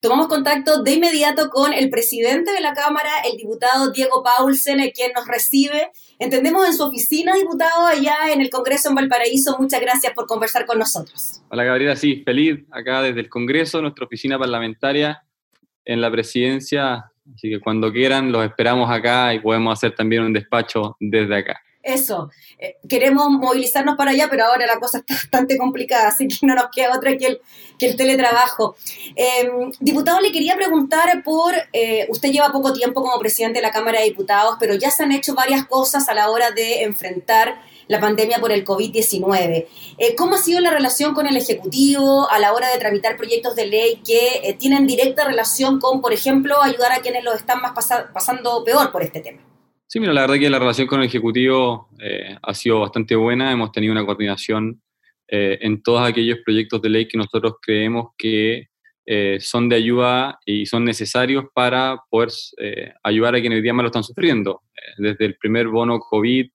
Tomamos contacto de inmediato con el presidente de la Cámara, el diputado Diego Paulsen, quien nos recibe. Entendemos en su oficina, diputado, allá en el Congreso en Valparaíso. Muchas gracias por conversar con nosotros. Hola, Gabriela. Sí, feliz acá desde el Congreso, nuestra oficina parlamentaria en la presidencia. Así que cuando quieran, los esperamos acá y podemos hacer también un despacho desde acá eso, eh, queremos movilizarnos para allá, pero ahora la cosa está bastante complicada, así que no nos queda otra que el, que el teletrabajo. Em, diputado, le quería preguntar por, eh, usted lleva poco tiempo como presidente de la Cámara de Diputados, pero ya se han hecho varias cosas a la hora de enfrentar la pandemia por el COVID-19. Eh, ¿Cómo ha sido la relación con el Ejecutivo a la hora de tramitar proyectos de ley que tienen directa relación con, por ejemplo, ayudar a quienes lo están más pasando peor por este tema? Sí, mira, la verdad que la relación con el Ejecutivo eh, ha sido bastante buena. Hemos tenido una coordinación eh, en todos aquellos proyectos de ley que nosotros creemos que eh, son de ayuda y son necesarios para poder ayudar a quienes hoy día más lo están sufriendo. desde el primer bono COVID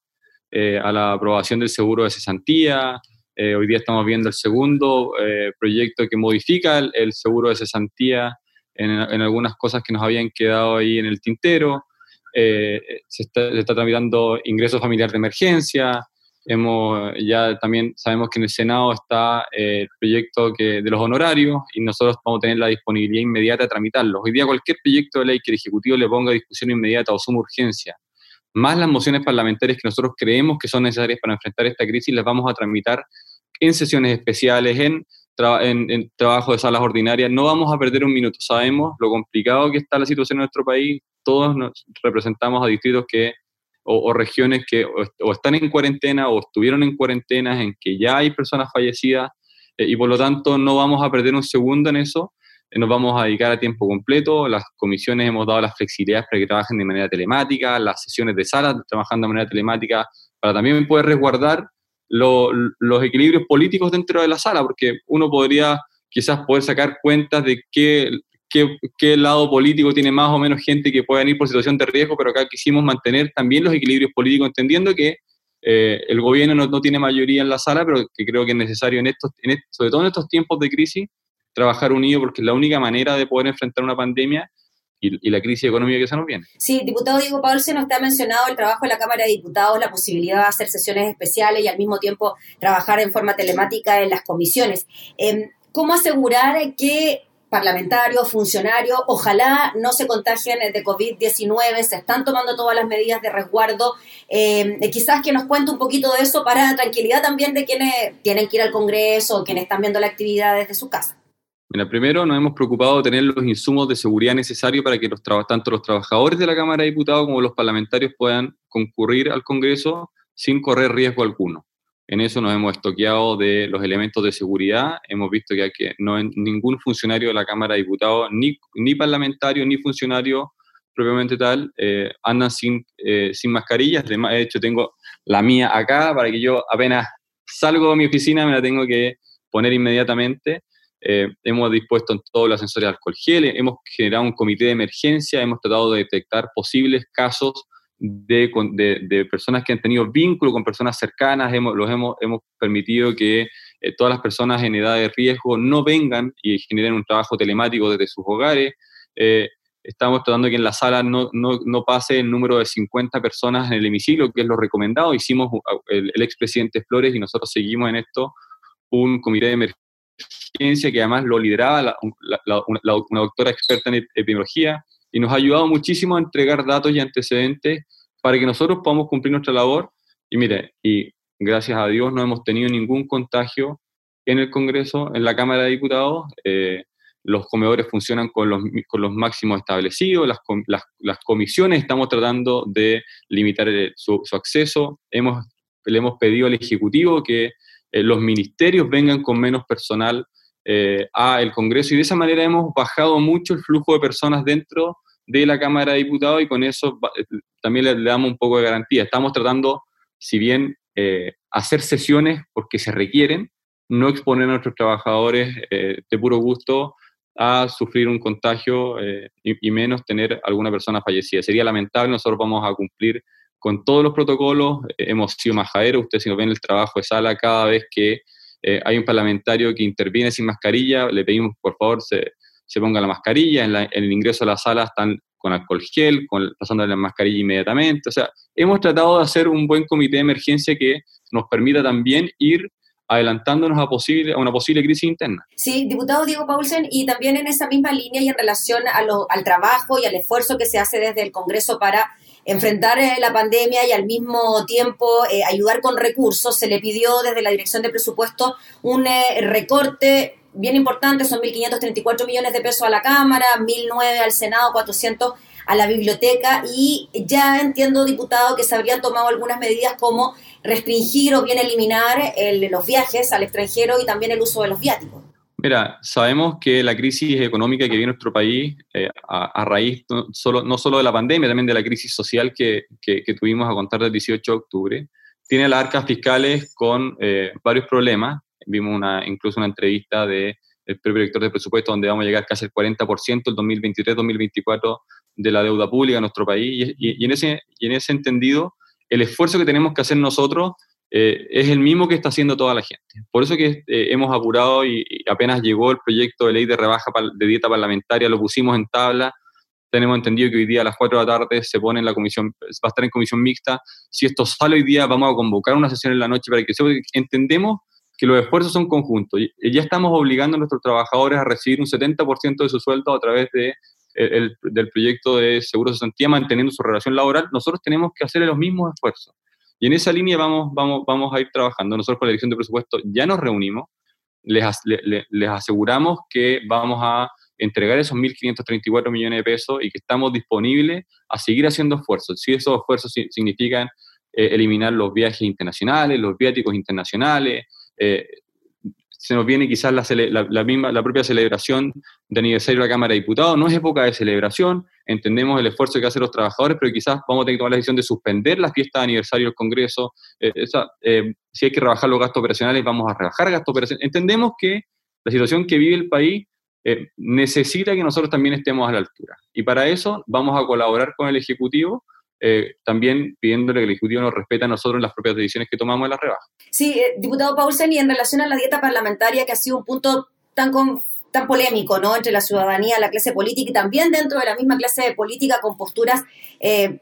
a la aprobación del seguro de cesantía. hoy día estamos viendo el segundo proyecto que modifica el, seguro de cesantía en algunas cosas que nos habían quedado ahí en el tintero. Eh, se, está, tramitando ingresos familiar de emergencia, hemos, ya también sabemos que en el Senado está eh, el proyecto que, de los honorarios y nosotros vamos a tener la disponibilidad inmediata de tramitarlos. Hoy día cualquier proyecto de ley que el Ejecutivo le ponga a discusión inmediata o suma urgencia, más las mociones parlamentarias que nosotros creemos que son necesarias para enfrentar esta crisis, las vamos a tramitar en sesiones especiales, en en, trabajo de salas ordinarias, no vamos a perder un minuto. Sabemos lo complicado que está la situación en nuestro país. Todos nos representamos a distritos que, o, regiones que o, están en cuarentena o estuvieron en cuarentena, en que ya hay personas fallecidas eh, y por lo tanto no vamos a perder un segundo en eso. Eh, nos vamos a dedicar a tiempo completo. Las comisiones hemos dado las flexibilidades para que trabajen de manera telemática, las sesiones de salas trabajando de manera telemática para también poder resguardar los equilibrios políticos dentro de la sala, porque uno podría quizás poder sacar cuentas de qué, qué, qué, lado político tiene más o menos gente que puedan ir por situación de riesgo, pero acá quisimos mantener también los equilibrios políticos, entendiendo que eh, el gobierno no, no, tiene mayoría en la sala, pero que creo que es necesario, en estos, en sobre todo en estos tiempos de crisis, trabajar unido, porque es la única manera de poder enfrentar una pandemia y, la crisis económica que se nos viene. Sí, diputado Diego Paulsen, usted ha mencionado el trabajo de la Cámara de Diputados, la posibilidad de hacer sesiones especiales y al mismo tiempo trabajar en forma telemática en las comisiones. Em, ¿Cómo asegurar que parlamentarios, funcionarios, ojalá no se contagien de COVID-19, se están tomando todas las medidas de resguardo. Em, quizás que nos cuente un poquito de eso para tranquilidad también de quienes tienen que ir al Congreso o quienes están viendo la actividad desde su casa. Mira, primero nos hemos preocupado de tener los insumos de seguridad necesarios para que los tanto los trabajadores de la Cámara de Diputados como los parlamentarios puedan concurrir al Congreso sin correr riesgo alguno. En eso nos hemos estoqueado de los elementos de seguridad. Hemos visto que, que no ningún funcionario de la Cámara de Diputados, ni, ni parlamentario, ni funcionario propiamente tal, eh, andan sin, eh, sin mascarillas. De hecho, tengo la mía acá para que yo apenas salgo de mi oficina me la tengo que poner inmediatamente. Eh, hemos dispuesto en todos los sensores de alcohol gel, hemos generado un comité de emergencia, hemos tratado de detectar posibles casos de, personas que han tenido vínculo con personas cercanas, hemos, los hemos, hemos permitido que eh, todas las personas en edad de riesgo no vengan y generen un trabajo telemático desde sus hogares. Eh, estamos tratando que en la sala no, no, no, pase el número de 50 personas en el hemiciclo, que es lo recomendado. Hicimos el, el expresidente Flores y nosotros seguimos en esto un comité de emergencia que además lo lideraba una, doctora experta en epidemiología y nos ha ayudado muchísimo a entregar datos y antecedentes para que nosotros podamos cumplir nuestra labor. Y mire, y gracias a Dios no hemos tenido ningún contagio en el Congreso, en la Cámara de Diputados. Eh, los comedores funcionan con los, con los máximos establecidos, las, las, comisiones estamos tratando de limitar su, su, acceso. Hemos, le hemos pedido al Ejecutivo que eh, los ministerios vengan con menos personal eh, al Congreso y de esa manera hemos bajado mucho el flujo de personas dentro de la Cámara de Diputados y con eso eh, también le, damos un poco de garantía. Estamos tratando, si bien hacer sesiones porque se requieren, no exponer a nuestros trabajadores de puro gusto a sufrir un contagio y, y, menos tener alguna persona fallecida. Sería lamentable, nosotros vamos a cumplir con todos los protocolos, eh, hemos sido majaderos, ustedes si nos ven el trabajo de sala, cada vez que eh, hay un parlamentario que interviene sin mascarilla, le pedimos por favor se, se ponga la mascarilla, en, el ingreso a la sala están con alcohol gel, con, pasándole la mascarilla inmediatamente. O sea, hemos tratado de hacer un buen comité de emergencia que nos permita también ir adelantándonos a, posible, a una posible crisis interna. Sí, diputado Diego Paulsen, y también en esa misma línea y en relación a lo, al trabajo y al esfuerzo que se hace desde el Congreso para enfrentar eh, la pandemia y al mismo tiempo eh, ayudar con recursos, se le pidió desde la Dirección de Presupuesto un eh, recorte bien importante, son 1.534 millones de pesos a la Cámara, 1.009 al Senado, 400 a la biblioteca y ya entiendo, diputado, que se habrían tomado algunas medidas como restringir o bien eliminar los viajes al extranjero y también el uso de los viáticos. Mira, sabemos que la crisis económica que vive nuestro país eh, a, raíz no solo, no solo de la pandemia, también de la crisis social que, que, tuvimos a contar del 18 de octubre, tiene las arcas fiscales con eh, varios problemas. Vimos una, incluso una entrevista del de propio director de presupuesto donde vamos a llegar casi al 40% el 2023-2024 de la deuda pública en nuestro país. Y, y, en ese, y en ese entendido, el esfuerzo que tenemos que hacer nosotros eh, es el mismo que está haciendo toda la gente. Por eso que eh, hemos apurado y, apenas llegó el proyecto de ley de rebaja de dieta parlamentaria, lo pusimos en tabla. Tenemos entendido que hoy día a las 4 de la tarde se pone en la comisión, va a estar en comisión mixta. Si esto sale hoy día, vamos a convocar una sesión en la noche para que entendemos que los esfuerzos son conjuntos. Ya estamos obligando a nuestros trabajadores a recibir un 70% de su sueldo a través de del proyecto de seguro de cesantía manteniendo su relación laboral, nosotros tenemos que hacer los mismos esfuerzos. Y en esa línea vamos, vamos, vamos a ir trabajando. Nosotros con la Dirección de Presupuesto ya nos reunimos, les, les, aseguramos que vamos a entregar esos 1.534 millones de pesos y que estamos disponibles a seguir haciendo esfuerzos. Si esos esfuerzos significan eh, eliminar los viajes internacionales, los viáticos internacionales, eh, se nos viene quizás la, misma, la propia celebración de aniversario de la Cámara de Diputados. No es época de celebración, entendemos el esfuerzo que hacen los trabajadores, pero quizás vamos a tener que tomar la decisión de suspender la fiesta de aniversario del Congreso. Eh, eh, si hay que rebajar los gastos operacionales, vamos a rebajar gastos operacionales. Entendemos que la situación que vive el país eh, necesita que nosotros también estemos a la altura. Y para eso vamos a colaborar con el Ejecutivo eh, también pidiéndole que el Ejecutivo nos respete a nosotros en las propias decisiones que tomamos en la rebaja. Sí, eh, diputado Paulsen, y en relación a la dieta parlamentaria, que ha sido un punto tan, tan polémico ¿no? entre la ciudadanía, la clase política y también dentro de la misma clase política con posturas eh,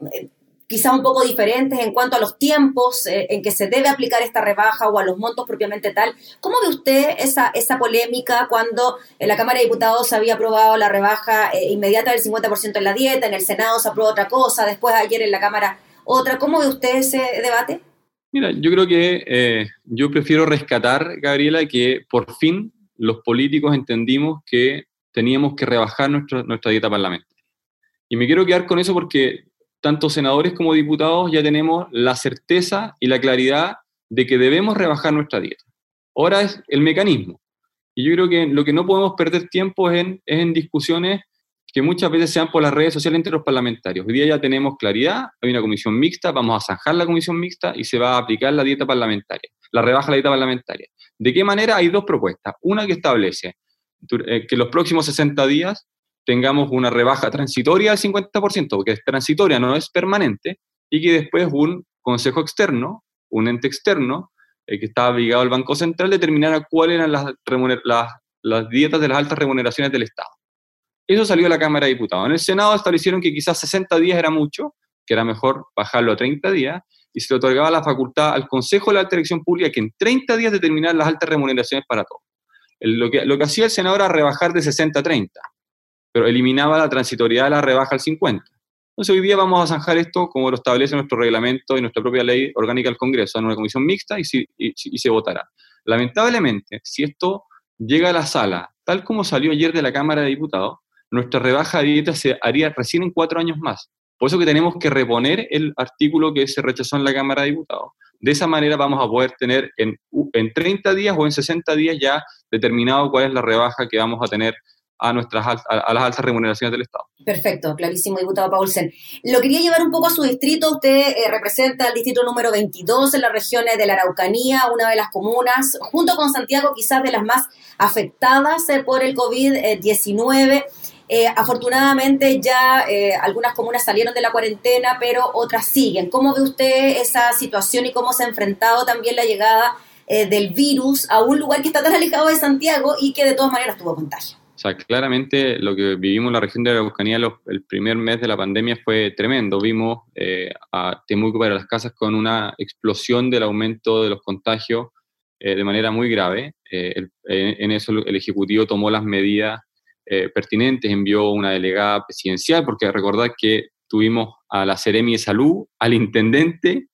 quizá un poco diferentes en cuanto a los tiempos eh, en que se debe aplicar esta rebaja o a los montos propiamente tal. ¿Cómo ve usted esa, esa polémica cuando en la Cámara de Diputados se había aprobado la rebaja eh, inmediata del 50% en la dieta, en el Senado se aprobó otra cosa, después ayer en la Cámara otra? ¿Cómo ve usted ese debate? Mira, yo creo que eh, yo prefiero rescatar, Gabriela, que por fin los políticos entendimos que teníamos que rebajar nuestra dieta parlamentaria. Y me quiero quedar con eso porque tanto senadores como diputados ya tenemos la certeza y la claridad de que debemos rebajar nuestra dieta. Ahora es el mecanismo. Y yo creo que lo que no podemos perder tiempo es en, es en discusiones que muchas veces sean por las redes sociales entre los parlamentarios. Hoy día ya tenemos claridad, hay una comisión mixta, vamos a zanjar la comisión mixta y se va a aplicar la dieta parlamentaria, la rebaja de la dieta parlamentaria. ¿De qué manera? Hay dos propuestas. Una que establece eh, que los próximos 60 días tengamos una rebaja transitoria del 50%, porque es transitoria, no es permanente, y que después un consejo externo, un ente externo, eh, que estaba ligado al Banco Central, determinara cuáles eran las, las, las dietas de las altas remuneraciones del Estado. Eso salió de la Cámara de Diputados. En el Senado establecieron que quizás 60 días era mucho, que era mejor bajarlo a 30 días, y se le otorgaba la facultad al Consejo de la Alta Elección Pública que en 30 días determinara las altas remuneraciones para todos. Lo que, lo que hacía el Senado era rebajar de 60 a 30 pero eliminaba la transitoriedad de la rebaja al 50. Entonces hoy día vamos a zanjar esto como lo establece nuestro reglamento y nuestra propia ley orgánica del Congreso, en una comisión mixta y, y, se votará. Lamentablemente, si esto llega a la sala, tal como salió ayer de la Cámara de Diputados, nuestra rebaja de dieta se haría recién en cuatro años más. Por eso que tenemos que reponer el artículo que se rechazó en la Cámara de Diputados. De esa manera vamos a poder tener en, en 30 días o en 60 días ya determinado cuál es la rebaja que vamos a tener a, nuestras, a, las altas remuneraciones del Estado. Perfecto, clarísimo, diputado Paulsen. Lo quería llevar un poco a su distrito. Usted eh, representa el distrito número 22 en las regiones de la Araucanía, una de las comunas, junto con Santiago, quizás de las más afectadas eh, por el COVID-19. Eh, afortunadamente ya algunas comunas salieron de la cuarentena, pero otras siguen. ¿Cómo ve usted esa situación y cómo se ha enfrentado también la llegada del virus a un lugar que está tan alejado de Santiago y que de todas maneras tuvo contagio? Sea, claramente lo que vivimos en la región de la Araucanía el primer mes de la pandemia fue tremendo. Vimos eh, a Temuco para las casas con una explosión del aumento de los contagios eh, de manera muy grave. Eh, en eso el Ejecutivo tomó las medidas pertinentes, envió una delegada presidencial, porque recordad que tuvimos a la Seremi de Salud, al Intendente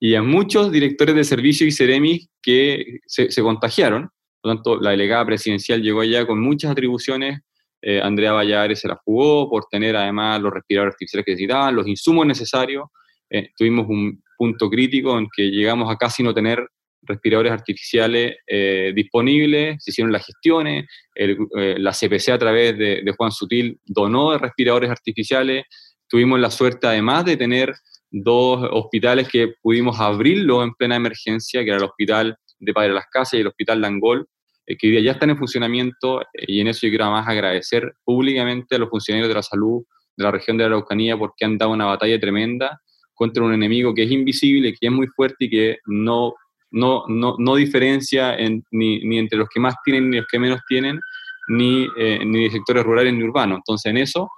y a muchos directores de servicio y Seremi que se contagiaron por lo tanto, la delegada presidencial llegó allá con muchas atribuciones. Eh, Andrea Valladares se la jugó por tener además los respiradores artificiales que necesitaban, los insumos necesarios. Eh, tuvimos un punto crítico en que llegamos a casi no tener respiradores artificiales eh, disponibles, se hicieron las gestiones, la CPC a través de, Juan Sutil donó respiradores artificiales, tuvimos la suerte además de tener dos hospitales que pudimos abrirlo en plena emergencia, que era el hospital de Padre Las Casas y el hospital Langol, eh, que ya están en funcionamiento eh, y en eso yo quiero además agradecer públicamente a los funcionarios de la salud de la región de la Araucanía porque han dado una batalla tremenda contra un enemigo que es invisible, que es muy fuerte y que no, no, no, no diferencia ni, ni, entre los que más tienen ni los que menos tienen, ni, eh, ni sectores rurales ni urbanos. Entonces en eso,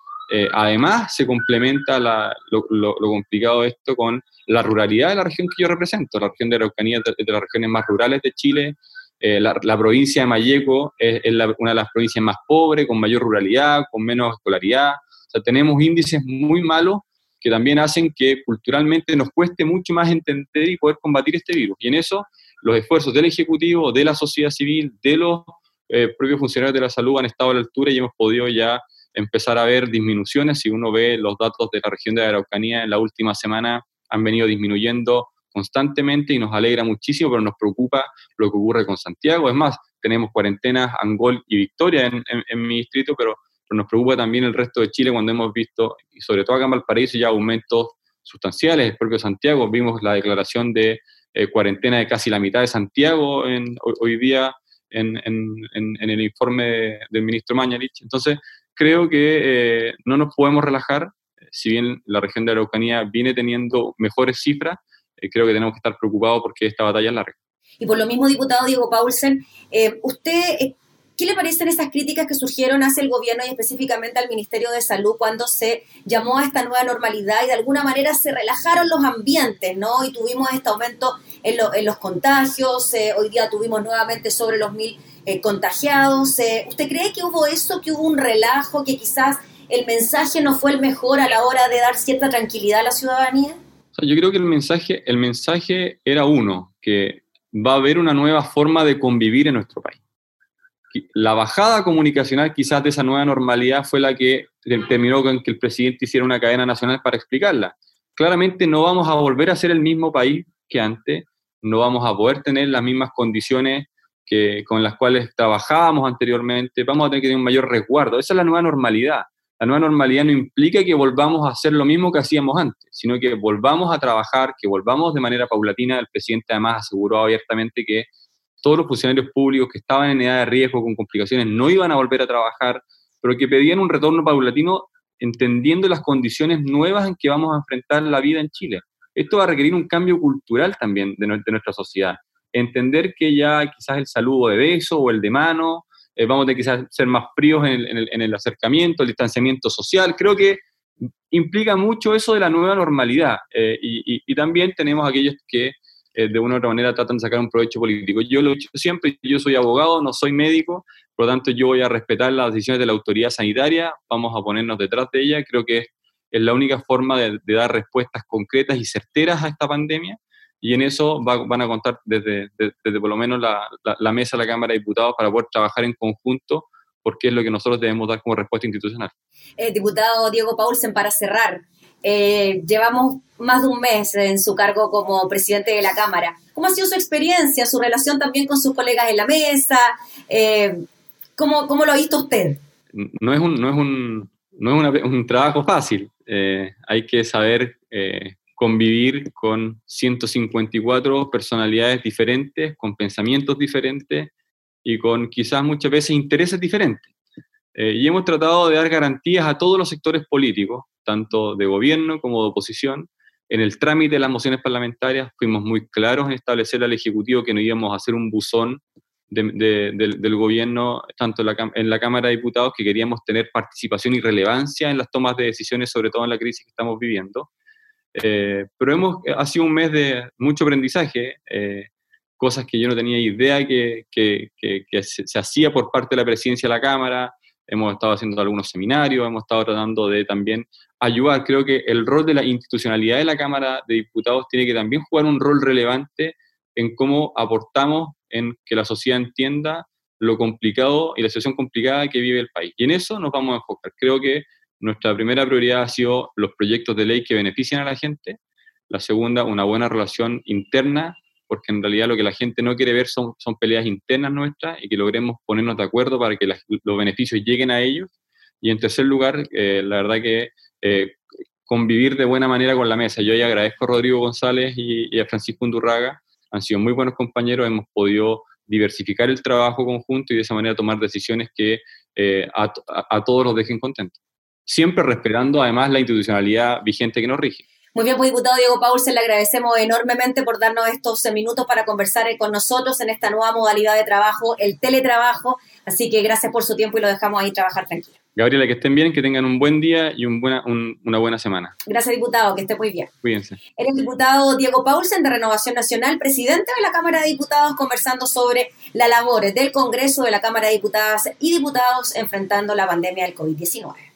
además se complementa la, lo, complicado de esto con la ruralidad de la región que yo represento. La región de Araucanía de las regiones más rurales de Chile, eh, la, provincia de Mayeco es, una de las provincias más pobres, con mayor ruralidad, con menos escolaridad. O sea, tenemos índices muy malos que también hacen que culturalmente nos cueste mucho más entender y poder combatir este virus. Y en eso los esfuerzos del Ejecutivo, de la sociedad civil, de los eh, propios funcionarios de la salud han estado a la altura y hemos podido ya empezar a ver disminuciones. Si uno ve los datos de la región de Araucanía en la última semana, han venido disminuyendo constantemente y nos alegra muchísimo, pero nos preocupa lo que ocurre con Santiago. Es más, tenemos cuarentenas Angol y Victoria en, mi distrito, pero, nos preocupa también el resto de Chile cuando hemos visto, y sobre todo acá en Valparaíso, ya aumentos sustanciales. El propio Santiago, vimos la declaración de eh, cuarentena de casi la mitad de Santiago en, hoy, día en, el informe del ministro Mañalich. Entonces, creo que eh, no nos podemos relajar, si bien la región de Araucanía viene teniendo mejores cifras, eh, creo que tenemos que estar preocupados porque esta batalla es larga. Y por lo mismo, diputado Diego Paulsen, eh, ¿usted eh, qué le parecen esas críticas que surgieron hacia el gobierno y específicamente al Ministerio de Salud cuando se llamó a esta nueva normalidad y de alguna manera se relajaron los ambientes, ¿no? Y tuvimos este aumento en, en los contagios, hoy día tuvimos nuevamente sobre los mil contagiados. ¿Usted cree que hubo eso, que hubo un relajo, que quizás el mensaje no fue el mejor a la hora de dar cierta tranquilidad a la ciudadanía? yo creo que el mensaje, el mensaje era uno, que va a haber una nueva forma de convivir en nuestro país. La bajada comunicacional quizás de esa nueva normalidad fue la que terminó con que el presidente hiciera una cadena nacional para explicarla. Claramente no vamos a volver a ser el mismo país que antes, no vamos a poder tener las mismas condiciones que, con las cuales trabajábamos anteriormente, vamos a tener que tener un mayor resguardo. Esa es la nueva normalidad la nueva normalidad no implica que volvamos a hacer lo mismo que hacíamos antes, sino que volvamos a trabajar, que volvamos de manera paulatina. El presidente además aseguró abiertamente que todos los funcionarios públicos que estaban en edad de riesgo con complicaciones no iban a volver a trabajar, pero que pedían un retorno paulatino entendiendo las condiciones nuevas en que vamos a enfrentar la vida en Chile. Esto va a requerir un cambio cultural también de, nuestra sociedad. Entender que ya quizás el saludo de beso o el de mano eh, vamos a tener que ser más fríos en el, acercamiento, el distanciamiento social. Creo que implica mucho eso de la nueva normalidad. Eh, y, también tenemos aquellos que eh, de una u otra manera tratan de sacar un provecho político. Yo lo he dicho siempre, yo soy abogado, no soy médico, por lo tanto yo voy a respetar las decisiones de la autoridad sanitaria, vamos a ponernos detrás de ella. Creo que es, la única forma de dar respuestas concretas y certeras a esta pandemia y en eso van a contar desde, desde, por lo menos la, la, mesa de la Cámara de Diputados para poder trabajar en conjunto porque es lo que nosotros debemos dar como respuesta institucional. Eh, diputado Diego Paulsen, para cerrar, eh, llevamos más de un mes en su cargo como presidente de la Cámara. ¿Cómo ha sido su experiencia, su relación también con sus colegas en la mesa? Eh, ¿cómo, ¿cómo, lo ha visto usted? No es un, no es un, no es un trabajo fácil. hay que saber convivir con 154 personalidades diferentes, con pensamientos diferentes y con quizás muchas veces intereses diferentes. Eh, y hemos tratado de dar garantías a todos los sectores políticos, tanto de gobierno como de oposición. En el trámite de las mociones parlamentarias fuimos muy claros en establecer al Ejecutivo que no íbamos a hacer un buzón del, gobierno, tanto en la, Cámara de Diputados, que queríamos tener participación y relevancia en las tomas de decisiones, sobre todo en la crisis que estamos viviendo. Eh, pero hemos, ha sido un mes de mucho aprendizaje, eh, cosas que yo no tenía idea que, que, que, se, se, hacía por parte de la presidencia de la Cámara, hemos estado haciendo algunos seminarios, hemos estado tratando de también ayudar. Creo que el rol de la institucionalidad de la Cámara de Diputados tiene que también jugar un rol relevante en cómo aportamos en que la sociedad entienda lo complicado y la situación complicada que vive el país. Y en eso nos vamos a enfocar. Creo que nuestra primera prioridad ha sido los proyectos de ley que benefician a la gente. La segunda, una buena relación interna, porque en realidad lo que la gente no quiere ver son, son peleas internas nuestras y que logremos ponernos de acuerdo para que los beneficios lleguen a ellos. Y en tercer lugar, eh, la verdad que eh, convivir de buena manera con la mesa. Yo ya agradezco a Rodrigo González y, y a Francisco Undurraga han sido muy buenos compañeros, hemos podido diversificar el trabajo conjunto y de esa manera tomar decisiones que eh, a, todos los dejen contentos. Siempre respetando además la institucionalidad vigente que nos rige. Muy bien, pues diputado Diego Paulsen, le agradecemos enormemente por darnos estos minutos para conversar con nosotros en esta nueva modalidad de trabajo, el teletrabajo. Así que gracias por su tiempo y lo dejamos ahí trabajar tranquilo. Gabriela, que estén bien, que tengan un buen día y un buena, una buena semana. Gracias, diputado, que esté muy bien. Cuídense. el diputado Diego Paulsen de Renovación Nacional, presidente de la Cámara de Diputados, conversando sobre las labores del Congreso de la Cámara de Diputadas y Diputados enfrentando la pandemia del COVID-19.